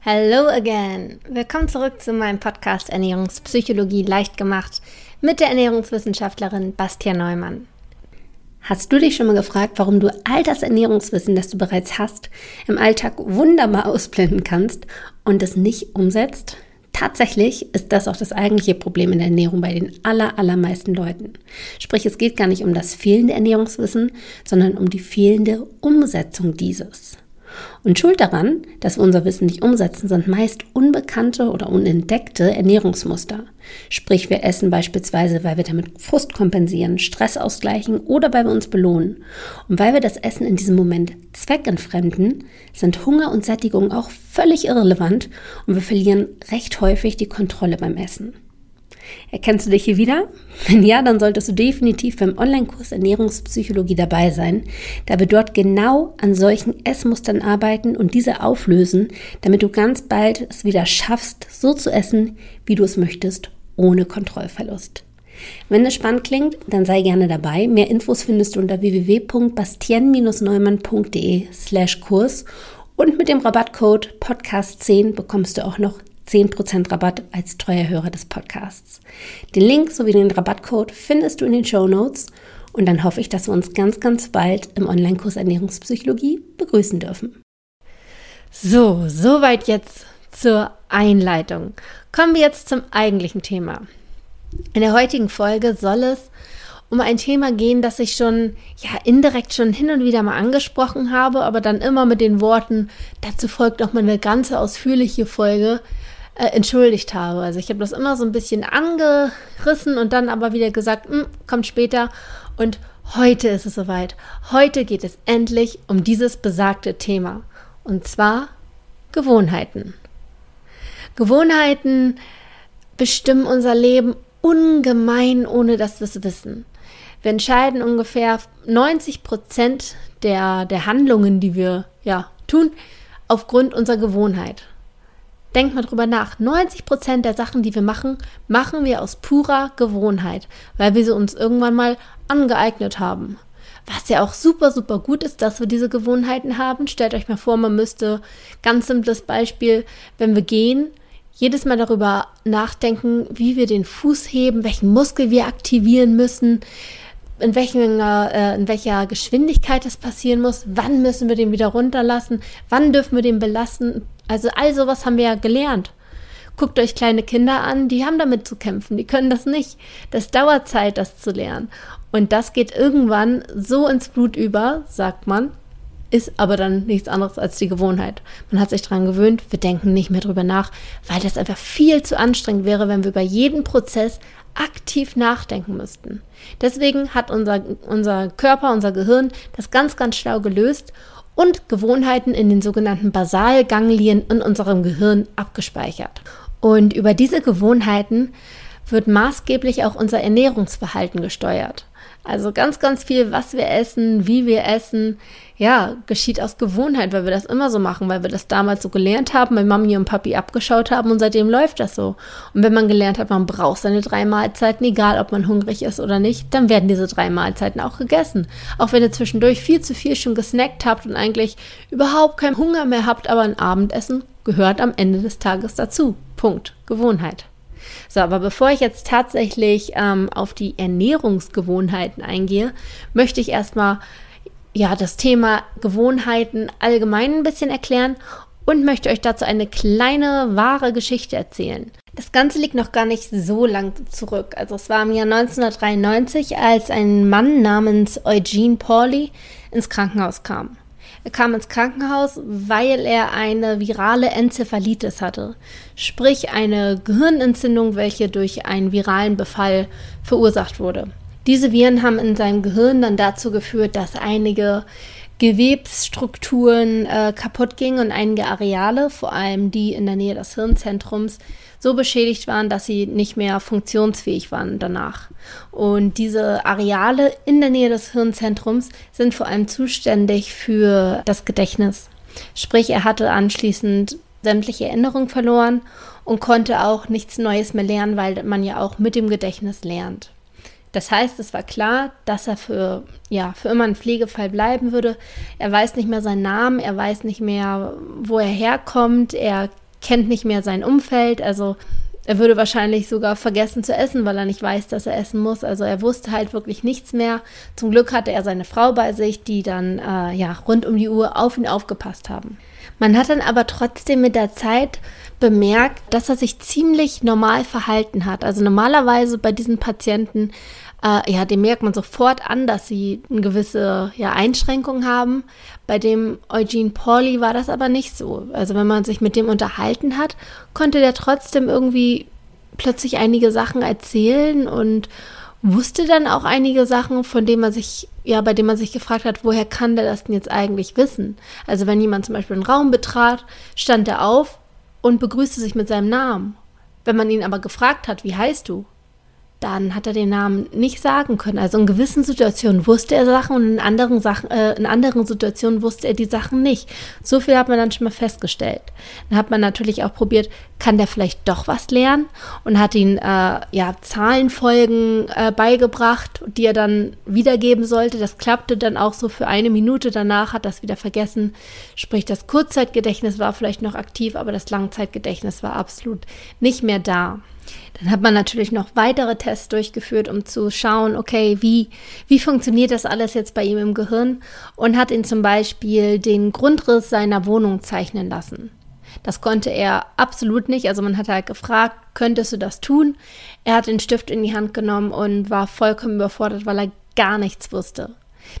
Hello again! Willkommen zurück zu meinem Podcast Ernährungspsychologie leicht gemacht mit der Ernährungswissenschaftlerin Bastian Neumann. Hast du dich schon mal gefragt, warum du all das Ernährungswissen, das du bereits hast, im Alltag wunderbar ausblenden kannst und es nicht umsetzt? Tatsächlich ist das auch das eigentliche Problem in der Ernährung bei den aller, allermeisten Leuten. Sprich, es geht gar nicht um das fehlende Ernährungswissen, sondern um die fehlende Umsetzung dieses. Und schuld daran, dass wir unser Wissen nicht umsetzen, sind meist unbekannte oder unentdeckte Ernährungsmuster. Sprich, wir essen beispielsweise, weil wir damit Frust kompensieren, Stress ausgleichen oder weil wir uns belohnen. Und weil wir das Essen in diesem Moment zweckentfremden, sind Hunger und Sättigung auch völlig irrelevant und wir verlieren recht häufig die Kontrolle beim Essen. Erkennst du dich hier wieder? Wenn ja, dann solltest du definitiv beim Online-Kurs Ernährungspsychologie dabei sein, da wir dort genau an solchen Essmustern arbeiten und diese auflösen, damit du ganz bald es wieder schaffst, so zu essen, wie du es möchtest, ohne Kontrollverlust. Wenn es spannend klingt, dann sei gerne dabei. Mehr Infos findest du unter www.bastien-neumann.de slash Kurs und mit dem Rabattcode Podcast10 bekommst du auch noch 10% Rabatt als treuer Hörer des Podcasts. Den Link sowie den Rabattcode findest du in den Show Notes und dann hoffe ich, dass wir uns ganz, ganz bald im Online-Kurs Ernährungspsychologie begrüßen dürfen. So, soweit jetzt zur Einleitung. Kommen wir jetzt zum eigentlichen Thema. In der heutigen Folge soll es um ein Thema gehen, das ich schon ja indirekt schon hin und wieder mal angesprochen habe, aber dann immer mit den Worten, dazu folgt auch mal eine ganze ausführliche Folge, äh, entschuldigt habe. Also ich habe das immer so ein bisschen angerissen und dann aber wieder gesagt, hm, kommt später. Und heute ist es soweit. Heute geht es endlich um dieses besagte Thema. Und zwar Gewohnheiten. Gewohnheiten bestimmen unser Leben ungemein, ohne dass wir es wissen. Wir entscheiden ungefähr 90 Prozent der, der Handlungen, die wir ja, tun, aufgrund unserer Gewohnheit. Denk mal drüber nach. 90 Prozent der Sachen, die wir machen, machen wir aus purer Gewohnheit, weil wir sie uns irgendwann mal angeeignet haben. Was ja auch super, super gut ist, dass wir diese Gewohnheiten haben. Stellt euch mal vor, man müsste, ganz simples Beispiel, wenn wir gehen, jedes Mal darüber nachdenken, wie wir den Fuß heben, welchen Muskel wir aktivieren müssen, in, welchen, äh, in welcher Geschwindigkeit das passieren muss, wann müssen wir den wieder runterlassen, wann dürfen wir den belassen, also all sowas haben wir ja gelernt. Guckt euch kleine Kinder an, die haben damit zu kämpfen, die können das nicht. Das dauert Zeit, das zu lernen. Und das geht irgendwann so ins Blut über, sagt man, ist aber dann nichts anderes als die Gewohnheit. Man hat sich daran gewöhnt, wir denken nicht mehr drüber nach, weil das einfach viel zu anstrengend wäre, wenn wir über jeden Prozess aktiv nachdenken müssten. Deswegen hat unser, unser Körper, unser Gehirn das ganz, ganz schlau gelöst und Gewohnheiten in den sogenannten Basalganglien in unserem Gehirn abgespeichert. Und über diese Gewohnheiten wird maßgeblich auch unser Ernährungsverhalten gesteuert. Also ganz, ganz viel, was wir essen, wie wir essen, ja, geschieht aus Gewohnheit, weil wir das immer so machen, weil wir das damals so gelernt haben, weil Mami und Papi abgeschaut haben und seitdem läuft das so. Und wenn man gelernt hat, man braucht seine drei Mahlzeiten, egal ob man hungrig ist oder nicht, dann werden diese drei Mahlzeiten auch gegessen. Auch wenn ihr zwischendurch viel zu viel schon gesnackt habt und eigentlich überhaupt keinen Hunger mehr habt, aber ein Abendessen gehört am Ende des Tages dazu. Punkt. Gewohnheit. So, aber bevor ich jetzt tatsächlich ähm, auf die Ernährungsgewohnheiten eingehe, möchte ich erstmal ja, das Thema Gewohnheiten allgemein ein bisschen erklären und möchte euch dazu eine kleine wahre Geschichte erzählen. Das Ganze liegt noch gar nicht so lang zurück. Also es war im Jahr 1993, als ein Mann namens Eugene Pauli ins Krankenhaus kam. Er kam ins Krankenhaus, weil er eine virale Enzephalitis hatte, sprich eine Gehirnentzündung, welche durch einen viralen Befall verursacht wurde. Diese Viren haben in seinem Gehirn dann dazu geführt, dass einige Gewebsstrukturen äh, kaputt gingen und einige Areale, vor allem die in der Nähe des Hirnzentrums, so beschädigt waren, dass sie nicht mehr funktionsfähig waren danach. Und diese Areale in der Nähe des Hirnzentrums sind vor allem zuständig für das Gedächtnis. Sprich, er hatte anschließend sämtliche Erinnerungen verloren und konnte auch nichts Neues mehr lernen, weil man ja auch mit dem Gedächtnis lernt. Das heißt, es war klar, dass er für, ja, für immer ein Pflegefall bleiben würde. Er weiß nicht mehr seinen Namen, er weiß nicht mehr, wo er herkommt, er kennt nicht mehr sein Umfeld, also er würde wahrscheinlich sogar vergessen zu essen, weil er nicht weiß, dass er essen muss. Also er wusste halt wirklich nichts mehr. Zum Glück hatte er seine Frau bei sich, die dann äh, ja rund um die Uhr auf ihn aufgepasst haben. Man hat dann aber trotzdem mit der Zeit bemerkt, dass er sich ziemlich normal verhalten hat. Also normalerweise bei diesen Patienten, äh, ja, dem merkt man sofort an, dass sie eine gewisse ja, Einschränkung haben. Bei dem Eugene Pauli war das aber nicht so. Also wenn man sich mit dem unterhalten hat, konnte der trotzdem irgendwie plötzlich einige Sachen erzählen und wusste dann auch einige Sachen, von denen man sich, ja, bei denen man sich gefragt hat, woher kann der das denn jetzt eigentlich wissen? Also wenn jemand zum Beispiel einen Raum betrat, stand er auf und begrüßte sich mit seinem Namen. Wenn man ihn aber gefragt hat, wie heißt du? Dann hat er den Namen nicht sagen können. Also in gewissen Situationen wusste er Sachen und in anderen, Sachen, äh, in anderen Situationen wusste er die Sachen nicht. So viel hat man dann schon mal festgestellt. Dann hat man natürlich auch probiert, kann der vielleicht doch was lernen und hat ihn äh, ja Zahlenfolgen äh, beigebracht, die er dann wiedergeben sollte. Das klappte dann auch so für eine Minute. Danach hat das wieder vergessen. Sprich, das Kurzzeitgedächtnis war vielleicht noch aktiv, aber das Langzeitgedächtnis war absolut nicht mehr da. Dann hat man natürlich noch weitere Tests durchgeführt, um zu schauen, okay, wie, wie funktioniert das alles jetzt bei ihm im Gehirn und hat ihn zum Beispiel den Grundriss seiner Wohnung zeichnen lassen. Das konnte er absolut nicht. Also man hat halt gefragt, könntest du das tun? Er hat den Stift in die Hand genommen und war vollkommen überfordert, weil er gar nichts wusste.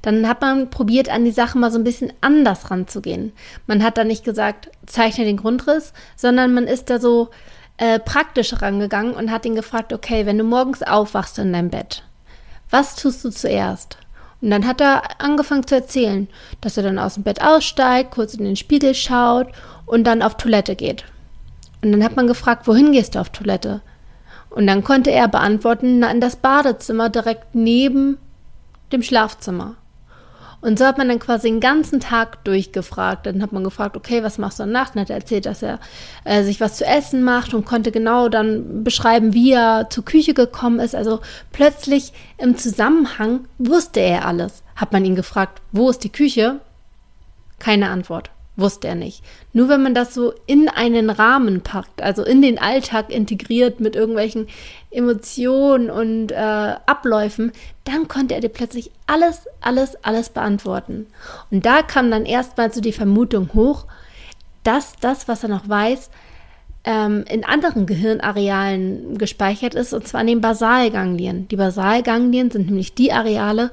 Dann hat man probiert, an die Sache mal so ein bisschen anders ranzugehen. Man hat da nicht gesagt, zeichne den Grundriss, sondern man ist da so äh, praktisch rangegangen und hat ihn gefragt, okay, wenn du morgens aufwachst in deinem Bett, was tust du zuerst? Und dann hat er angefangen zu erzählen, dass er dann aus dem Bett aussteigt, kurz in den Spiegel schaut und dann auf Toilette geht. Und dann hat man gefragt, wohin gehst du auf Toilette? Und dann konnte er beantworten, na, in das Badezimmer direkt neben dem Schlafzimmer. Und so hat man dann quasi den ganzen Tag durchgefragt. Dann hat man gefragt, okay, was machst du am Nacht? Dann hat er erzählt, dass er äh, sich was zu essen macht und konnte genau dann beschreiben, wie er zur Küche gekommen ist. Also plötzlich im Zusammenhang wusste er alles. Hat man ihn gefragt, wo ist die Küche? Keine Antwort. Wusste er nicht. Nur wenn man das so in einen Rahmen packt, also in den Alltag integriert mit irgendwelchen Emotionen und äh, Abläufen, dann konnte er dir plötzlich alles, alles, alles beantworten. Und da kam dann erstmal so die Vermutung hoch, dass das, was er noch weiß, ähm, in anderen Gehirnarealen gespeichert ist, und zwar in den Basalganglien. Die Basalganglien sind nämlich die Areale,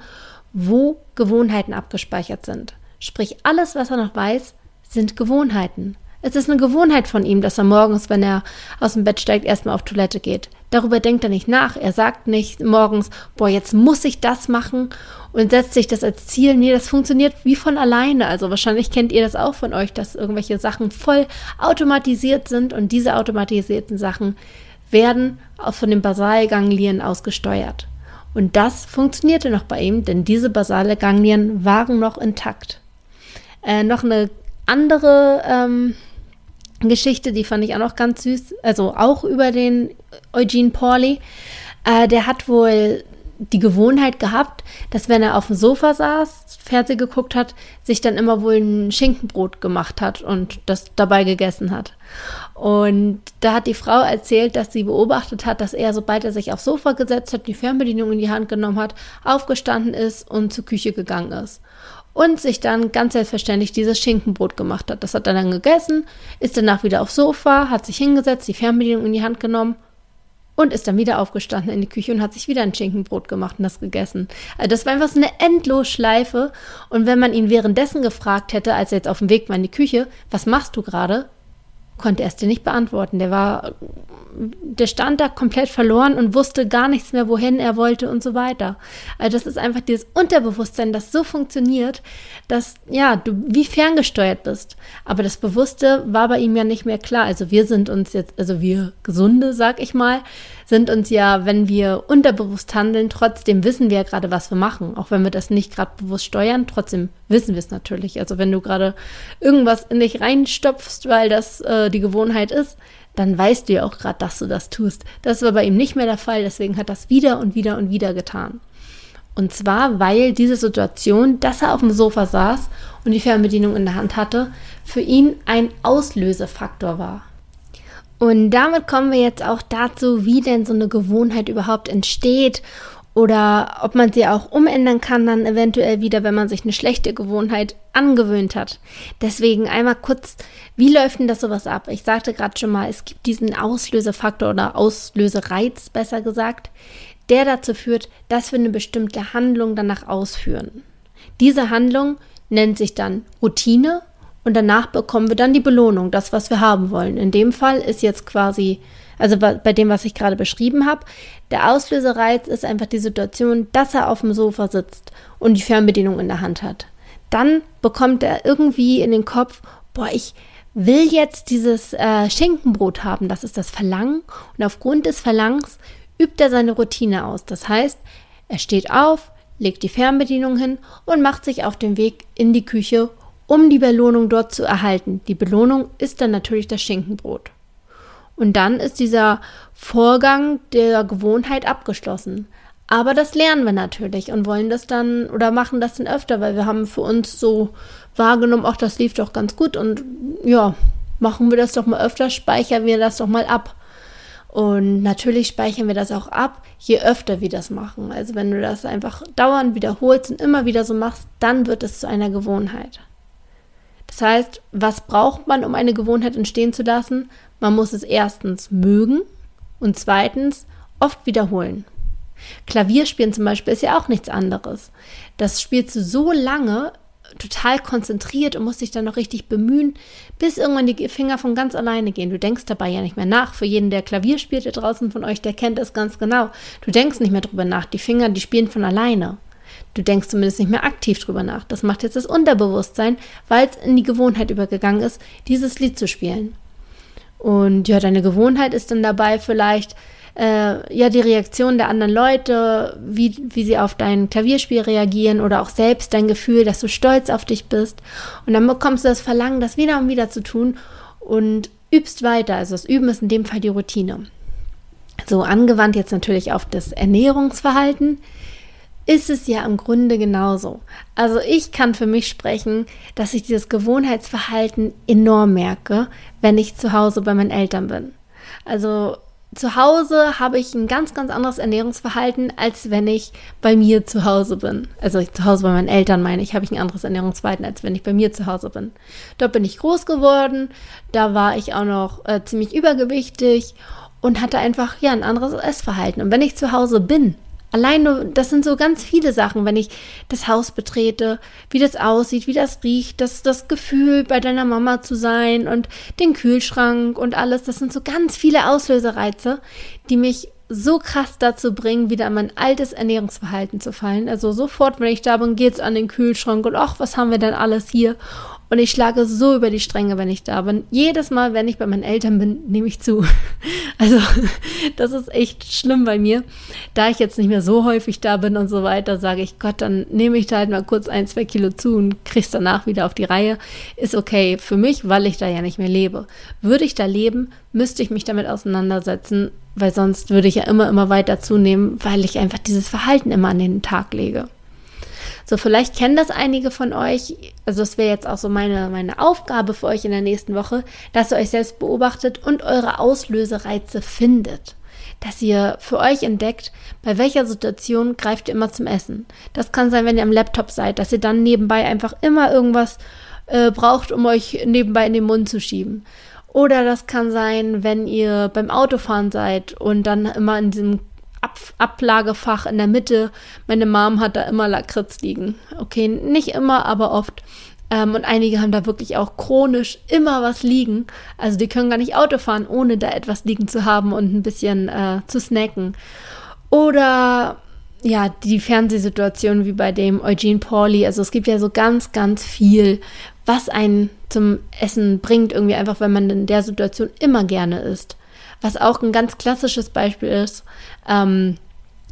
wo Gewohnheiten abgespeichert sind. Sprich, alles, was er noch weiß, sind Gewohnheiten. Es ist eine Gewohnheit von ihm, dass er morgens, wenn er aus dem Bett steigt, erstmal auf Toilette geht. Darüber denkt er nicht nach. Er sagt nicht morgens, boah, jetzt muss ich das machen und setzt sich das als Ziel. Nee, das funktioniert wie von alleine. Also wahrscheinlich kennt ihr das auch von euch, dass irgendwelche Sachen voll automatisiert sind und diese automatisierten Sachen werden auch von den Basalganglien ausgesteuert. Und das funktionierte noch bei ihm, denn diese basale Ganglien waren noch intakt. Äh, noch eine andere ähm, Geschichte, die fand ich auch noch ganz süß, also auch über den Eugene Pauli. Äh, der hat wohl die Gewohnheit gehabt, dass wenn er auf dem Sofa saß, Fernsehen geguckt hat, sich dann immer wohl ein Schinkenbrot gemacht hat und das dabei gegessen hat. Und da hat die Frau erzählt, dass sie beobachtet hat, dass er, sobald er sich aufs Sofa gesetzt hat, die Fernbedienung in die Hand genommen hat, aufgestanden ist und zur Küche gegangen ist und sich dann ganz selbstverständlich dieses Schinkenbrot gemacht hat. Das hat er dann gegessen, ist danach wieder aufs Sofa, hat sich hingesetzt, die Fernbedienung in die Hand genommen und ist dann wieder aufgestanden in die Küche und hat sich wieder ein Schinkenbrot gemacht und das gegessen. Also das war einfach so eine Endlosschleife. Und wenn man ihn währenddessen gefragt hätte, als er jetzt auf dem Weg war in die Küche, was machst du gerade? Konnte er es dir nicht beantworten. Der war, der stand da komplett verloren und wusste gar nichts mehr, wohin er wollte und so weiter. Also das ist einfach dieses Unterbewusstsein, das so funktioniert, dass ja du wie ferngesteuert bist. Aber das Bewusste war bei ihm ja nicht mehr klar. Also wir sind uns jetzt, also wir Gesunde, sag ich mal, sind uns ja, wenn wir unterbewusst handeln, trotzdem wissen wir ja gerade, was wir machen. Auch wenn wir das nicht gerade bewusst steuern, trotzdem wissen wir es natürlich. Also wenn du gerade irgendwas in dich reinstopfst, weil das äh, die Gewohnheit ist, dann weißt du ja auch gerade, dass du das tust. Das war bei ihm nicht mehr der Fall, deswegen hat das wieder und wieder und wieder getan. Und zwar, weil diese Situation, dass er auf dem Sofa saß und die Fernbedienung in der Hand hatte, für ihn ein Auslösefaktor war. Und damit kommen wir jetzt auch dazu, wie denn so eine Gewohnheit überhaupt entsteht oder ob man sie auch umändern kann dann eventuell wieder, wenn man sich eine schlechte Gewohnheit angewöhnt hat. Deswegen einmal kurz, wie läuft denn das sowas ab? Ich sagte gerade schon mal, es gibt diesen Auslösefaktor oder Auslösereiz, besser gesagt, der dazu führt, dass wir eine bestimmte Handlung danach ausführen. Diese Handlung nennt sich dann Routine und danach bekommen wir dann die Belohnung, das, was wir haben wollen. In dem Fall ist jetzt quasi also bei dem, was ich gerade beschrieben habe. Der Auslösereiz ist einfach die Situation, dass er auf dem Sofa sitzt und die Fernbedienung in der Hand hat. Dann bekommt er irgendwie in den Kopf, boah, ich will jetzt dieses äh, Schinkenbrot haben. Das ist das Verlangen. Und aufgrund des Verlangens übt er seine Routine aus. Das heißt, er steht auf, legt die Fernbedienung hin und macht sich auf den Weg in die Küche, um die Belohnung dort zu erhalten. Die Belohnung ist dann natürlich das Schinkenbrot. Und dann ist dieser Vorgang der Gewohnheit abgeschlossen. Aber das lernen wir natürlich und wollen das dann oder machen das dann öfter, weil wir haben für uns so wahrgenommen, ach, das lief doch ganz gut und ja, machen wir das doch mal öfter, speichern wir das doch mal ab. Und natürlich speichern wir das auch ab, je öfter wir das machen. Also wenn du das einfach dauernd wiederholst und immer wieder so machst, dann wird es zu einer Gewohnheit. Das heißt, was braucht man, um eine Gewohnheit entstehen zu lassen? Man muss es erstens mögen und zweitens oft wiederholen. Klavierspielen zum Beispiel ist ja auch nichts anderes. Das spielst du so lange, total konzentriert und musst dich dann noch richtig bemühen, bis irgendwann die Finger von ganz alleine gehen. Du denkst dabei ja nicht mehr nach. Für jeden, der Klavier spielt, der draußen von euch, der kennt das ganz genau. Du denkst nicht mehr drüber nach. Die Finger, die spielen von alleine. Du denkst zumindest nicht mehr aktiv drüber nach. Das macht jetzt das Unterbewusstsein, weil es in die Gewohnheit übergegangen ist, dieses Lied zu spielen. Und ja, deine Gewohnheit ist dann dabei vielleicht äh, ja die Reaktion der anderen Leute, wie, wie sie auf dein Klavierspiel reagieren oder auch selbst dein Gefühl, dass du stolz auf dich bist. Und dann bekommst du das Verlangen, das wieder und wieder zu tun und übst weiter. Also das Üben ist in dem Fall die Routine. So angewandt jetzt natürlich auf das Ernährungsverhalten ist es ja im Grunde genauso. Also ich kann für mich sprechen, dass ich dieses Gewohnheitsverhalten enorm merke, wenn ich zu Hause bei meinen Eltern bin. Also zu Hause habe ich ein ganz, ganz anderes Ernährungsverhalten, als wenn ich bei mir zu Hause bin. Also zu Hause bei meinen Eltern meine ich, habe ich ein anderes Ernährungsverhalten, als wenn ich bei mir zu Hause bin. Dort bin ich groß geworden, da war ich auch noch äh, ziemlich übergewichtig und hatte einfach ja ein anderes Essverhalten. Und wenn ich zu Hause bin, Allein nur, das sind so ganz viele Sachen, wenn ich das Haus betrete, wie das aussieht, wie das riecht, das, das Gefühl, bei deiner Mama zu sein und den Kühlschrank und alles. Das sind so ganz viele Auslösereize, die mich so krass dazu bringen, wieder an mein altes Ernährungsverhalten zu fallen. Also sofort, wenn ich da bin, geht's an den Kühlschrank und ach, was haben wir denn alles hier? Und ich schlage so über die Stränge, wenn ich da bin. Jedes Mal, wenn ich bei meinen Eltern bin, nehme ich zu. Also, das ist echt schlimm bei mir. Da ich jetzt nicht mehr so häufig da bin und so weiter, sage ich, Gott, dann nehme ich da halt mal kurz ein, zwei Kilo zu und krieg's danach wieder auf die Reihe. Ist okay für mich, weil ich da ja nicht mehr lebe. Würde ich da leben, müsste ich mich damit auseinandersetzen, weil sonst würde ich ja immer, immer weiter zunehmen, weil ich einfach dieses Verhalten immer an den Tag lege. So, vielleicht kennen das einige von euch. Also, das wäre jetzt auch so meine, meine Aufgabe für euch in der nächsten Woche, dass ihr euch selbst beobachtet und eure Auslösereize findet. Dass ihr für euch entdeckt, bei welcher Situation greift ihr immer zum Essen. Das kann sein, wenn ihr am Laptop seid, dass ihr dann nebenbei einfach immer irgendwas äh, braucht, um euch nebenbei in den Mund zu schieben. Oder das kann sein, wenn ihr beim Autofahren seid und dann immer in diesem Ab Ablagefach in der Mitte. Meine Mom hat da immer Lakritz liegen. Okay, nicht immer, aber oft. Ähm, und einige haben da wirklich auch chronisch immer was liegen. Also die können gar nicht Auto fahren, ohne da etwas liegen zu haben und ein bisschen äh, zu snacken. Oder ja, die Fernsehsituation wie bei dem Eugene Pauli. Also es gibt ja so ganz, ganz viel, was einen zum Essen bringt, irgendwie einfach, wenn man in der Situation immer gerne isst. Was auch ein ganz klassisches Beispiel ist, ähm,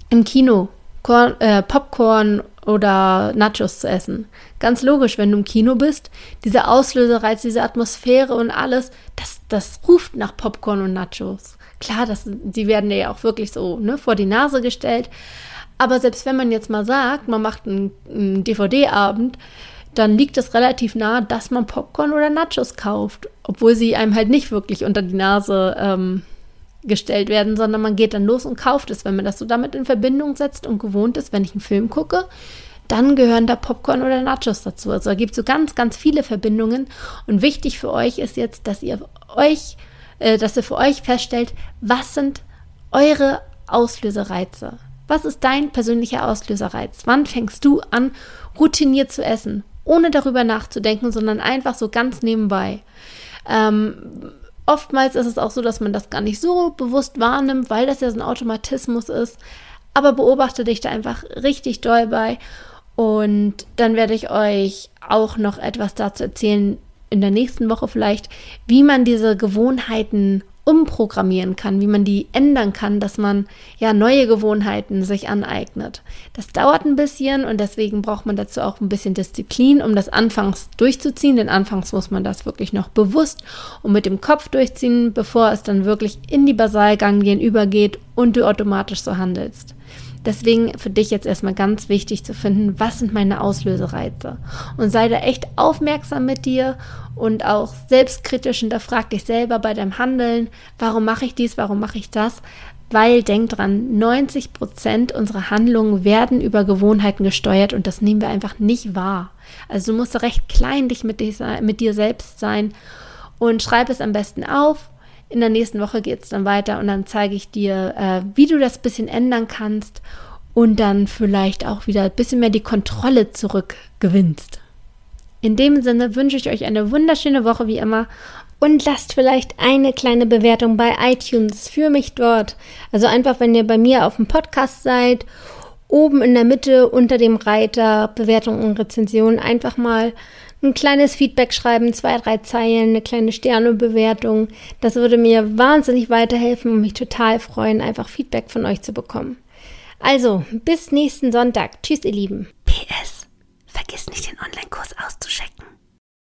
im Kino Korn, äh, Popcorn oder Nachos zu essen. Ganz logisch, wenn du im Kino bist, dieser Auslösereiz, diese Atmosphäre und alles, das, das ruft nach Popcorn und Nachos. Klar, das, die werden dir ja auch wirklich so ne, vor die Nase gestellt. Aber selbst wenn man jetzt mal sagt, man macht einen, einen DVD-Abend, dann liegt es relativ nahe, dass man Popcorn oder Nachos kauft, obwohl sie einem halt nicht wirklich unter die Nase ähm, gestellt werden, sondern man geht dann los und kauft es. Wenn man das so damit in Verbindung setzt und gewohnt ist, wenn ich einen Film gucke, dann gehören da Popcorn oder Nachos dazu. Also da gibt es so ganz, ganz viele Verbindungen. Und wichtig für euch ist jetzt, dass ihr euch, äh, dass ihr für euch feststellt, was sind eure Auslösereize? Was ist dein persönlicher Auslöserreiz? Wann fängst du an, routiniert zu essen, ohne darüber nachzudenken, sondern einfach so ganz nebenbei? Ähm, oftmals ist es auch so, dass man das gar nicht so bewusst wahrnimmt, weil das ja so ein Automatismus ist. Aber beobachte dich da einfach richtig doll bei. Und dann werde ich euch auch noch etwas dazu erzählen, in der nächsten Woche vielleicht, wie man diese Gewohnheiten umprogrammieren kann, wie man die ändern kann, dass man ja neue Gewohnheiten sich aneignet. Das dauert ein bisschen und deswegen braucht man dazu auch ein bisschen Disziplin, um das anfangs durchzuziehen. Denn anfangs muss man das wirklich noch bewusst und mit dem Kopf durchziehen, bevor es dann wirklich in die Basalganglien übergeht und du automatisch so handelst. Deswegen für dich jetzt erstmal ganz wichtig zu finden, was sind meine Auslösereize? Und sei da echt aufmerksam mit dir und auch selbstkritisch hinterfrag dich selber bei deinem Handeln. Warum mache ich dies? Warum mache ich das? Weil denk dran, 90 Prozent unserer Handlungen werden über Gewohnheiten gesteuert und das nehmen wir einfach nicht wahr. Also du musst recht kleinlich mit, mit dir selbst sein und schreib es am besten auf in der nächsten Woche geht es dann weiter und dann zeige ich dir, äh, wie du das bisschen ändern kannst und dann vielleicht auch wieder ein bisschen mehr die Kontrolle zurückgewinnst. In dem Sinne wünsche ich euch eine wunderschöne Woche wie immer und lasst vielleicht eine kleine Bewertung bei iTunes für mich dort. Also einfach, wenn ihr bei mir auf dem Podcast seid, oben in der Mitte unter dem Reiter Bewertung und Rezension einfach mal ein kleines Feedback schreiben, zwei, drei Zeilen, eine kleine Sternebewertung. Das würde mir wahnsinnig weiterhelfen und mich total freuen, einfach Feedback von euch zu bekommen. Also, bis nächsten Sonntag. Tschüss, ihr Lieben. PS. Vergiss nicht, den Online-Kurs auszuschecken.